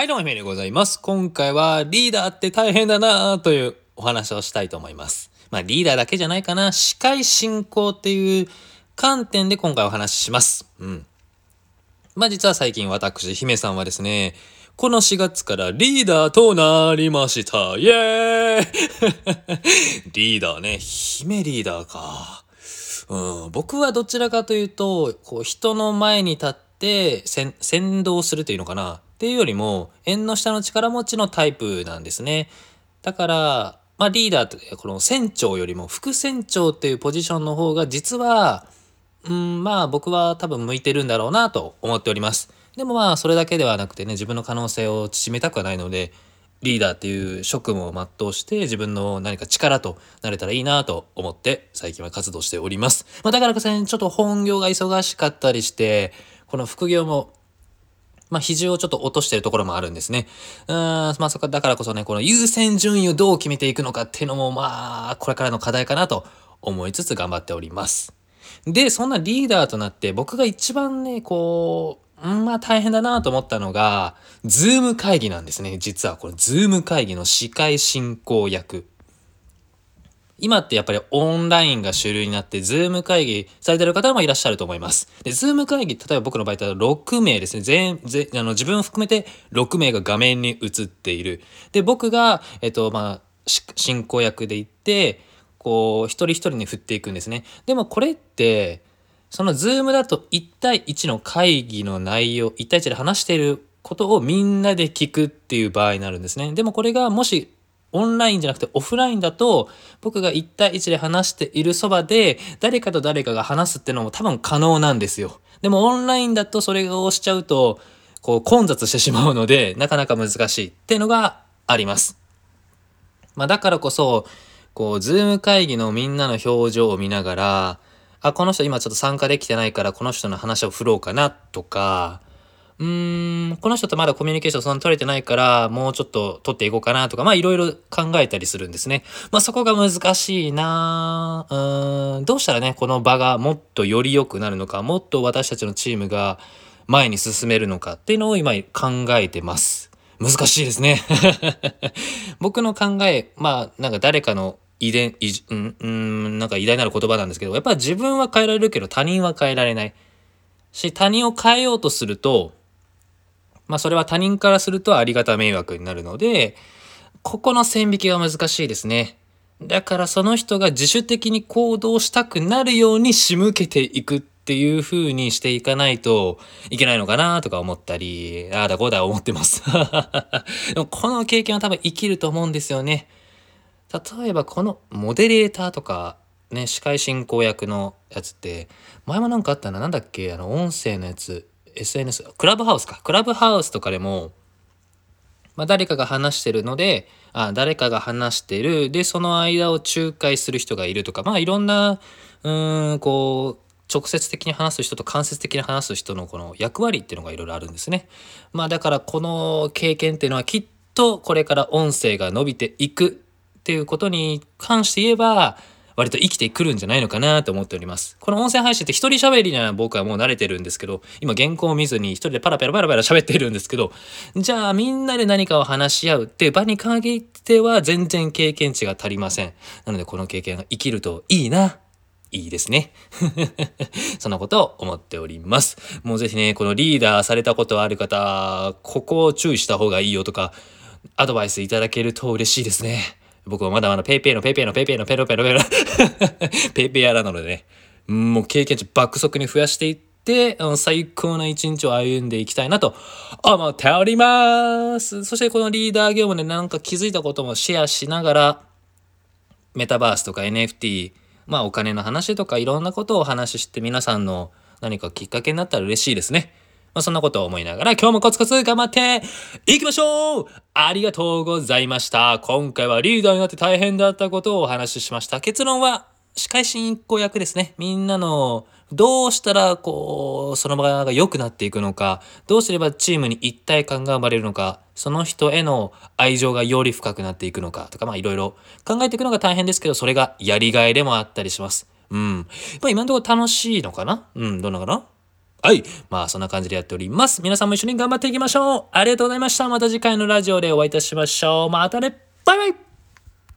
はい、どうも、ひめでございます。今回はリーダーって大変だなというお話をしたいと思います。まあ、リーダーだけじゃないかな。司会進行っていう観点で今回お話しします。うん。まあ、実は最近私、姫さんはですね、この4月からリーダーとなりました。イエーイ リーダーね、姫リーダーか。うん、僕はどちらかというと、こう人の前に立って先導するというのかなっていうよりも、縁の下の力持ちのタイプなんですね。だから、まあリーダーって、この船長よりも副船長っていうポジションの方が実は、うん、まあ僕は多分向いてるんだろうなと思っております。でもまあそれだけではなくてね、自分の可能性を縮めたくはないので、リーダーっていう職務を全うして自分の何か力となれたらいいなと思って最近は活動しております。まあだからこそね、ちょっと本業が忙しかったりして、この副業もまあ、比重をちょっと落としてるところもあるんですね。うーん、まあ、そこ、だからこそね、この優先順位をどう決めていくのかっていうのも、まあ、これからの課題かなと思いつつ頑張っております。で、そんなリーダーとなって、僕が一番ね、こう、うんまあ大変だなと思ったのが、 Zoom 会議なんですね。実はこれ、 Zoom 会議の司会進行役。今ってやっぱりオンラインが主流になって、 Zoom 会議されてる方もいらっしゃると思います。で、 Zoom 会議、例えば僕の場合だと6名ですね。全、全、あの、自分を含めて6名が画面に映っている。で、僕が、えっと、まあ、進行役で行って、こう、一人一人に振っていくんですね。でもこれって、そのズームだと1対1の会議の内容、1対1で話していることをみんなで聞くっていう場合になるんですね。でもこれがもしオンラインじゃなくてオフラインだと僕が1対1で話しているそばで誰かと誰かが話すってのも多分可能なんですよ。でもオンラインだとそれをしちゃうとこう混雑してしまうのでなかなか難しいっていうのがあります。まあだからこそこうズーム会議のみんなの表情を見ながらあ、この人今ちょっと参加できてないからこの人の話を振ろうかなとか、うーん、この人とまだコミュニケーションそんな取れてないからもうちょっと取っていこうかなとか、まあいろいろ考えたりするんですね。まあそこが難しいなうーん、どうしたらね、この場がもっとより良くなるのか、もっと私たちのチームが前に進めるのかっていうのを今考えてます。難しいですね。僕の考え、まあなんか誰かの遺伝、いじうん、うん、なんか偉大なる言葉なんですけど、やっぱ自分は変えられるけど他人は変えられない。し、他人を変えようとすると、まあそれは他人からするとありがた迷惑になるので、ここの線引きが難しいですね。だからその人が自主的に行動したくなるように仕向けていくっていう風にしていかないといけないのかなとか思ったり、ああだこうだ思ってます。でもこの経験は多分生きると思うんですよね。例えばこのモデレーターとかね、司会進行役のやつって、前もなんかあったな、なんだっけ、あの、音声のやつ、SNS、クラブハウスか。クラブハウスとかでも、まあ、誰かが話してるので、あ、誰かが話してる。で、その間を仲介する人がいるとか、まあ、いろんな、うーん、こう、直接的に話す人と間接的に話す人のこの役割っていうのがいろいろあるんですね。まあ、だからこの経験っていうのはきっとこれから音声が伸びていくっていうことに関して言えば、割と生きてくるんじゃないのかなと思っております。この音声配信って一人喋りには僕はもう慣れてるんですけど、今原稿を見ずに一人でパラパラパラパラ喋ってるんですけど、じゃあみんなで何かを話し合うっていう場に限っては全然経験値が足りません。なのでこの経験が生きるといいな。いいですね。そんなことを思っております。もうぜひね、このリーダーされたことある方、ここを注意した方がいいよとか、アドバイスいただけると嬉しいですね。僕はまだまだペイペイのペイペイのペイペイのペロペロペロペイペイヤーなのでね、もう経験値爆速に増やしていって、最高な一日を歩んでいきたいなと思っております。そしてこのリーダー業務でなんか気づいたこともシェアしながら、メタバースとか NFT、まあお金の話とかいろんなことをお話しして皆さんの何かきっかけになったら嬉しいですね。まあ、そんなことを思いながら今日もコツコツ頑張っていきましょうありがとうございました。今回はリーダーになって大変だったことをお話ししました。結論は司会進行役ですね。みんなのどうしたらこうその場が良くなっていくのか、どうすればチームに一体感が生まれるのか、その人への愛情がより深くなっていくのかとか、まあいろいろ考えていくのが大変ですけど、それがやりがいでもあったりします。うん。まあ今のところ楽しいのかな？うん、どうなかな？はい。まあ、そんな感じでやっております。皆さんも一緒に頑張っていきましょう。ありがとうございました。また次回のラジオでお会いいたしましょう。またね。バイバイ